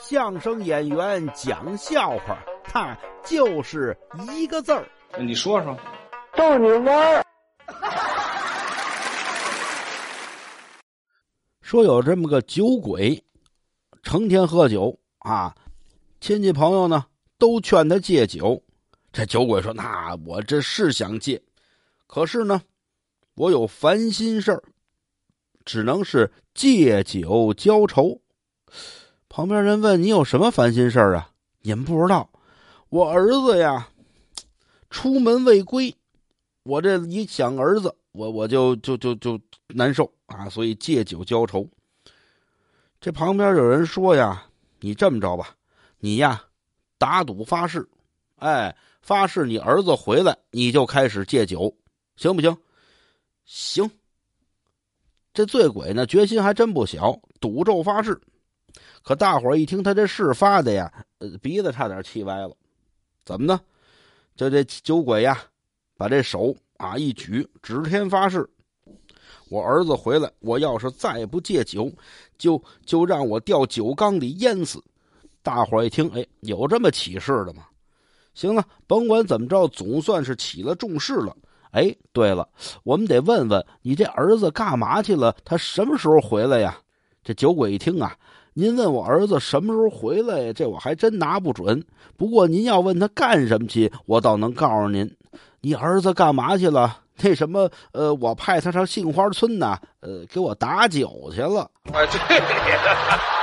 相声演员讲笑话，他就是一个字儿。你说说，逗你玩儿。说有这么个酒鬼，成天喝酒啊，亲戚朋友呢都劝他戒酒。这酒鬼说：“那我这是想戒，可是呢，我有烦心事儿，只能是借酒浇愁。”旁边人问：“你有什么烦心事儿啊？”你们不知道，我儿子呀，出门未归，我这一想儿子，我我就就就就难受啊，所以借酒浇愁。这旁边有人说呀：“你这么着吧，你呀打赌发誓，哎，发誓你儿子回来，你就开始戒酒，行不行？”行。这醉鬼呢，决心还真不小，赌咒发誓。可大伙一听他这事发的呀，鼻子差点气歪了。怎么呢？就这酒鬼呀，把这手啊一举，指天发誓：我儿子回来，我要是再不戒酒，就就让我掉酒缸里淹死。大伙一听，哎，有这么起誓的吗？行了，甭管怎么着，总算是起了重誓了。哎，对了，我们得问问你这儿子干嘛去了？他什么时候回来呀？这酒鬼一听啊。您问我儿子什么时候回来，这我还真拿不准。不过您要问他干什么去，我倒能告诉您，你儿子干嘛去了？那什么，呃，我派他上杏花村呢，呃，给我打酒去了。哎，对。